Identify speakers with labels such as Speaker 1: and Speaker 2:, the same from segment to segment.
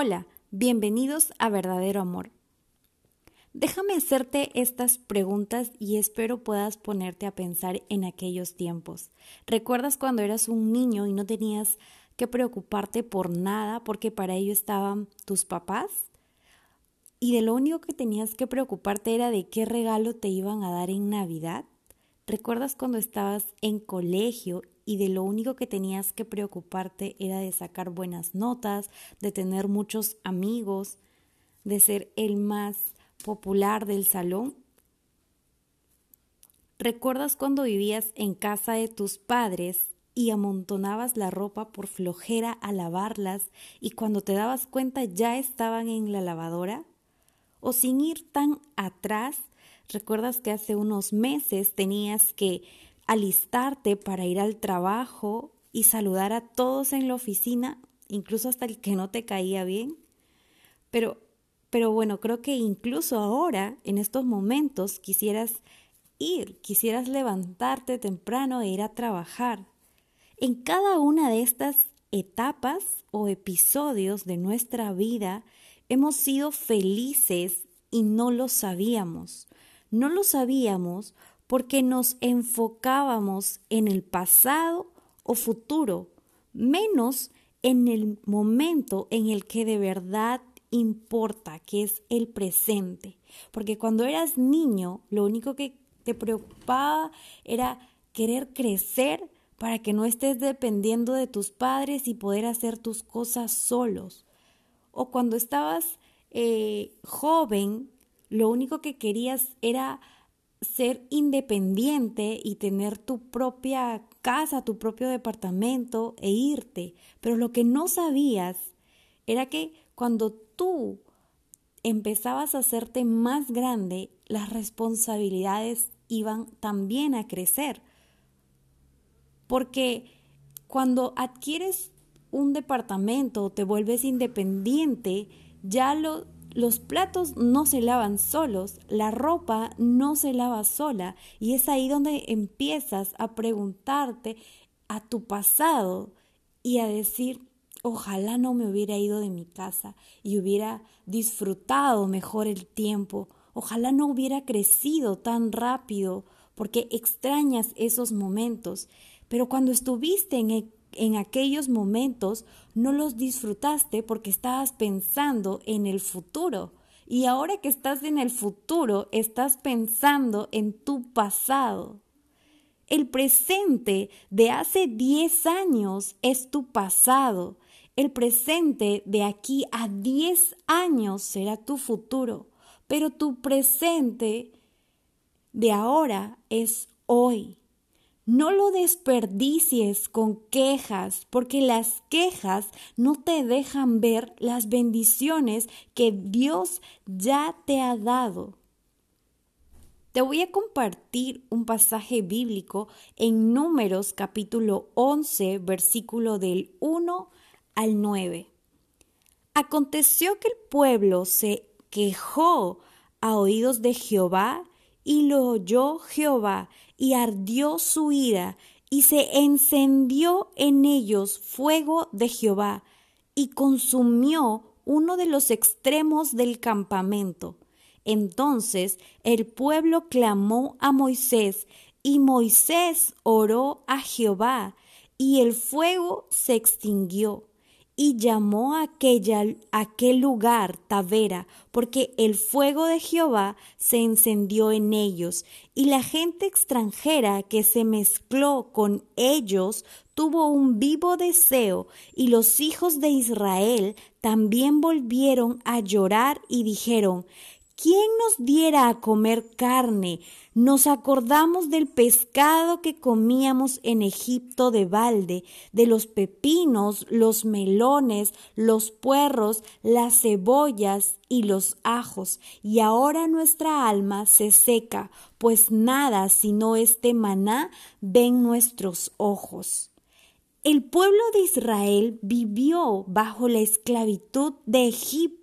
Speaker 1: Hola, bienvenidos a Verdadero Amor. Déjame hacerte estas preguntas y espero puedas ponerte a pensar en aquellos tiempos. ¿Recuerdas cuando eras un niño y no tenías que preocuparte por nada porque para ello estaban tus papás? Y de lo único que tenías que preocuparte era de qué regalo te iban a dar en Navidad. ¿Recuerdas cuando estabas en colegio y de lo único que tenías que preocuparte era de sacar buenas notas, de tener muchos amigos, de ser el más popular del salón? ¿Recuerdas cuando vivías en casa de tus padres y amontonabas la ropa por flojera a lavarlas y cuando te dabas cuenta ya estaban en la lavadora? ¿O sin ir tan atrás, recuerdas que hace unos meses tenías que alistarte para ir al trabajo y saludar a todos en la oficina, incluso hasta el que no te caía bien. Pero, pero bueno, creo que incluso ahora, en estos momentos, quisieras ir, quisieras levantarte temprano e ir a trabajar. En cada una de estas etapas o episodios de nuestra vida hemos sido felices y no lo sabíamos. No lo sabíamos porque nos enfocábamos en el pasado o futuro, menos en el momento en el que de verdad importa, que es el presente. Porque cuando eras niño, lo único que te preocupaba era querer crecer para que no estés dependiendo de tus padres y poder hacer tus cosas solos. O cuando estabas eh, joven, lo único que querías era ser independiente y tener tu propia casa, tu propio departamento e irte. Pero lo que no sabías era que cuando tú empezabas a hacerte más grande, las responsabilidades iban también a crecer. Porque cuando adquieres un departamento te vuelves independiente, ya lo los platos no se lavan solos, la ropa no se lava sola y es ahí donde empiezas a preguntarte a tu pasado y a decir, ojalá no me hubiera ido de mi casa y hubiera disfrutado mejor el tiempo, ojalá no hubiera crecido tan rápido porque extrañas esos momentos, pero cuando estuviste en en aquellos momentos no los disfrutaste porque estabas pensando en el futuro. Y ahora que estás en el futuro, estás pensando en tu pasado. El presente de hace 10 años es tu pasado. El presente de aquí a 10 años será tu futuro. Pero tu presente de ahora es hoy. No lo desperdicies con quejas, porque las quejas no te dejan ver las bendiciones que Dios ya te ha dado. Te voy a compartir un pasaje bíblico en Números capítulo 11, versículo del 1 al 9. Aconteció que el pueblo se quejó a oídos de Jehová y lo oyó Jehová y ardió su ira, y se encendió en ellos fuego de Jehová, y consumió uno de los extremos del campamento. Entonces el pueblo clamó a Moisés, y Moisés oró a Jehová, y el fuego se extinguió y llamó aquella, aquel lugar Tavera, porque el fuego de Jehová se encendió en ellos, y la gente extranjera que se mezcló con ellos tuvo un vivo deseo, y los hijos de Israel también volvieron a llorar y dijeron, ¿Quién nos diera a comer carne? Nos acordamos del pescado que comíamos en Egipto de balde, de los pepinos, los melones, los puerros, las cebollas y los ajos, y ahora nuestra alma se seca, pues nada sino este maná ven nuestros ojos. El pueblo de Israel vivió bajo la esclavitud de Egipto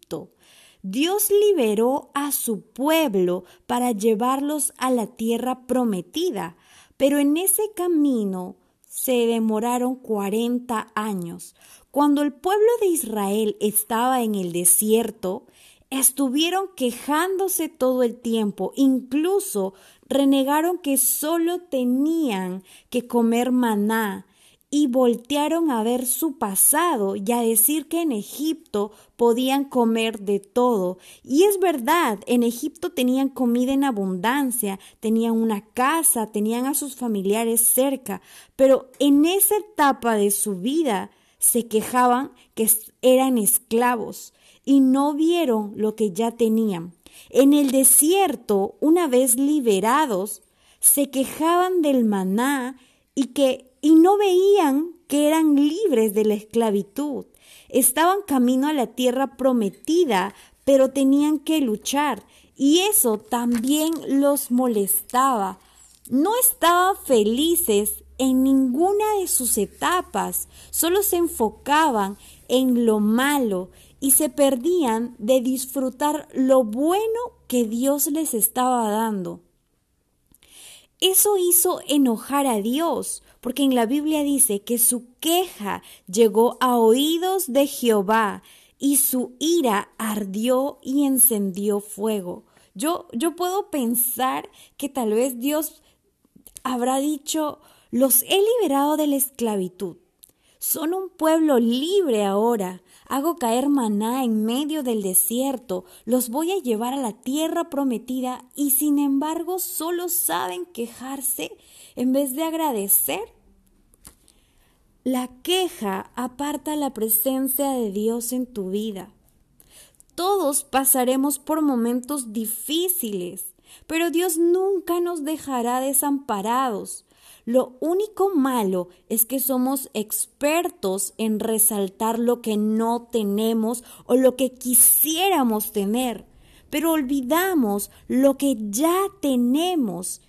Speaker 1: Dios liberó a su pueblo para llevarlos a la tierra prometida, pero en ese camino se demoraron 40 años. Cuando el pueblo de Israel estaba en el desierto, estuvieron quejándose todo el tiempo, incluso renegaron que solo tenían que comer maná y voltearon a ver su pasado y a decir que en Egipto podían comer de todo. Y es verdad, en Egipto tenían comida en abundancia, tenían una casa, tenían a sus familiares cerca, pero en esa etapa de su vida se quejaban que eran esclavos y no vieron lo que ya tenían. En el desierto, una vez liberados, se quejaban del maná y que y no veían que eran libres de la esclavitud. Estaban camino a la tierra prometida, pero tenían que luchar, y eso también los molestaba. No estaban felices en ninguna de sus etapas, solo se enfocaban en lo malo y se perdían de disfrutar lo bueno que Dios les estaba dando. Eso hizo enojar a Dios, porque en la Biblia dice que su queja llegó a oídos de Jehová y su ira ardió y encendió fuego. Yo, yo puedo pensar que tal vez Dios habrá dicho, los he liberado de la esclavitud. Son un pueblo libre ahora. Hago caer maná en medio del desierto. Los voy a llevar a la tierra prometida y sin embargo solo saben quejarse en vez de agradecer. La queja aparta la presencia de Dios en tu vida. Todos pasaremos por momentos difíciles, pero Dios nunca nos dejará desamparados. Lo único malo es que somos expertos en resaltar lo que no tenemos o lo que quisiéramos tener, pero olvidamos lo que ya tenemos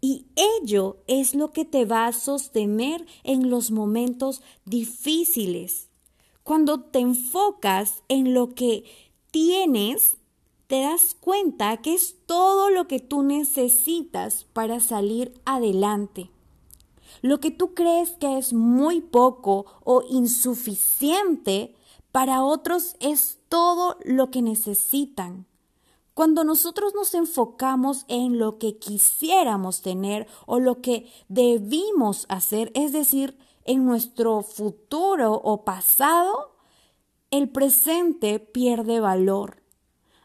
Speaker 1: y ello es lo que te va a sostener en los momentos difíciles. Cuando te enfocas en lo que tienes, te das cuenta que es todo lo que tú necesitas para salir adelante. Lo que tú crees que es muy poco o insuficiente, para otros es todo lo que necesitan. Cuando nosotros nos enfocamos en lo que quisiéramos tener o lo que debimos hacer, es decir, en nuestro futuro o pasado, el presente pierde valor.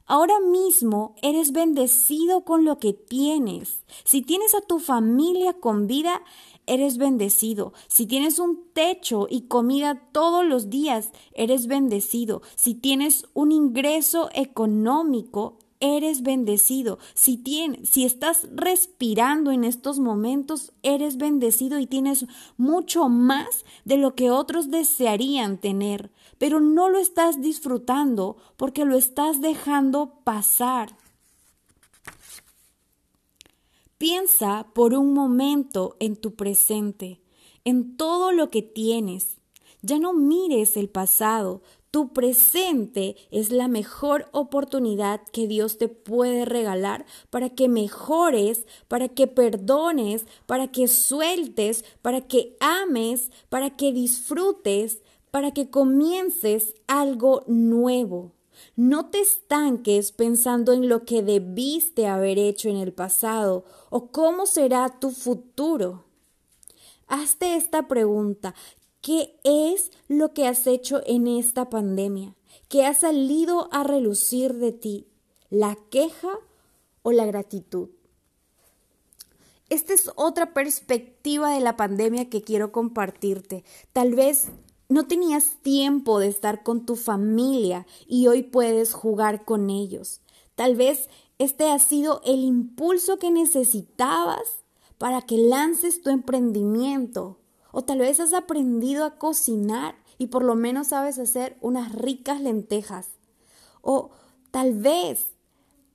Speaker 1: Ahora mismo eres bendecido con lo que tienes. Si tienes a tu familia con vida, eres bendecido. Si tienes un techo y comida todos los días, eres bendecido. Si tienes un ingreso económico, eres bendecido. Si tienes, si estás respirando en estos momentos, eres bendecido y tienes mucho más de lo que otros desearían tener, pero no lo estás disfrutando porque lo estás dejando pasar. Piensa por un momento en tu presente, en todo lo que tienes. Ya no mires el pasado, tu presente es la mejor oportunidad que Dios te puede regalar para que mejores, para que perdones, para que sueltes, para que ames, para que disfrutes, para que comiences algo nuevo. No te estanques pensando en lo que debiste haber hecho en el pasado o cómo será tu futuro. Hazte esta pregunta. ¿Qué es lo que has hecho en esta pandemia? ¿Qué ha salido a relucir de ti? ¿La queja o la gratitud? Esta es otra perspectiva de la pandemia que quiero compartirte. Tal vez no tenías tiempo de estar con tu familia y hoy puedes jugar con ellos. Tal vez este ha sido el impulso que necesitabas para que lances tu emprendimiento o tal vez has aprendido a cocinar y por lo menos sabes hacer unas ricas lentejas. O tal vez,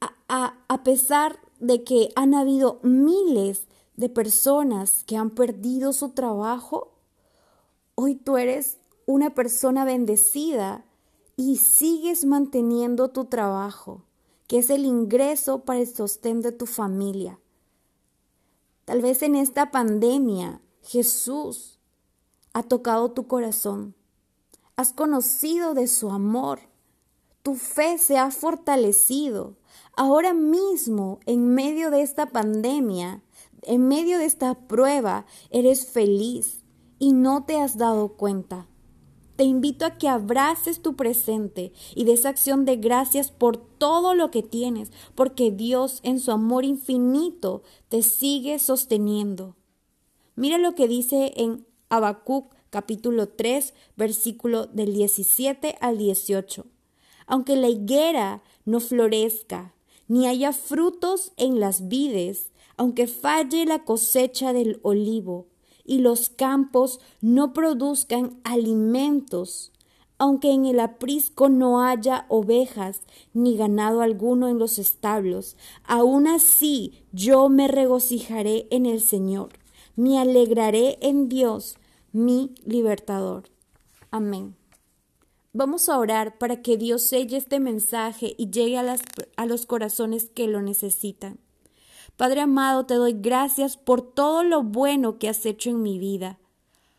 Speaker 1: a, a, pesar de que han habido miles de personas que han perdido su trabajo, hoy tú eres una persona bendecida y sigues manteniendo tu trabajo, que es el ingreso para el sostén de tu familia. Tal vez en esta pandemia Jesús ha tocado tu corazón. has conocido de su amor, tu fe se ha fortalecido. Ahora mismo, en medio de esta pandemia, en medio de esta prueba, eres feliz y no te has dado cuenta. Te invito a que abraces tu presente y des acción de gracias por todo lo que tienes, porque Dios en su amor infinito te sigue sosteniendo. Mira lo que dice en Habacuc capítulo 3, versículo del 17 al 18. Aunque la higuera no florezca, ni haya frutos en las vides, aunque falle la cosecha del olivo, y los campos no produzcan alimentos, aunque en el aprisco no haya ovejas ni ganado alguno en los establos, aun así yo me regocijaré en el Señor, me alegraré en Dios, mi libertador. Amén. Vamos a orar para que Dios selle este mensaje y llegue a, a los corazones que lo necesitan. Padre amado, te doy gracias por todo lo bueno que has hecho en mi vida,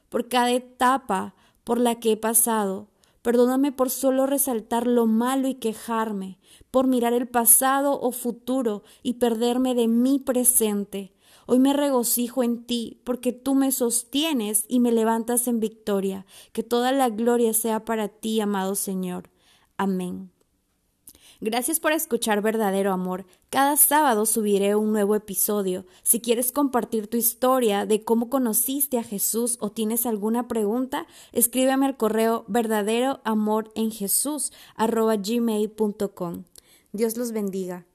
Speaker 1: por cada etapa por la que he pasado. Perdóname por solo resaltar lo malo y quejarme, por mirar el pasado o futuro y perderme de mi presente. Hoy me regocijo en ti, porque tú me sostienes y me levantas en victoria. Que toda la gloria sea para ti, amado Señor. Amén. Gracias por escuchar Verdadero Amor. Cada sábado subiré un nuevo episodio. Si quieres compartir tu historia de cómo conociste a Jesús o tienes alguna pregunta, escríbeme al correo verdaderoamor en Jesús Dios los bendiga.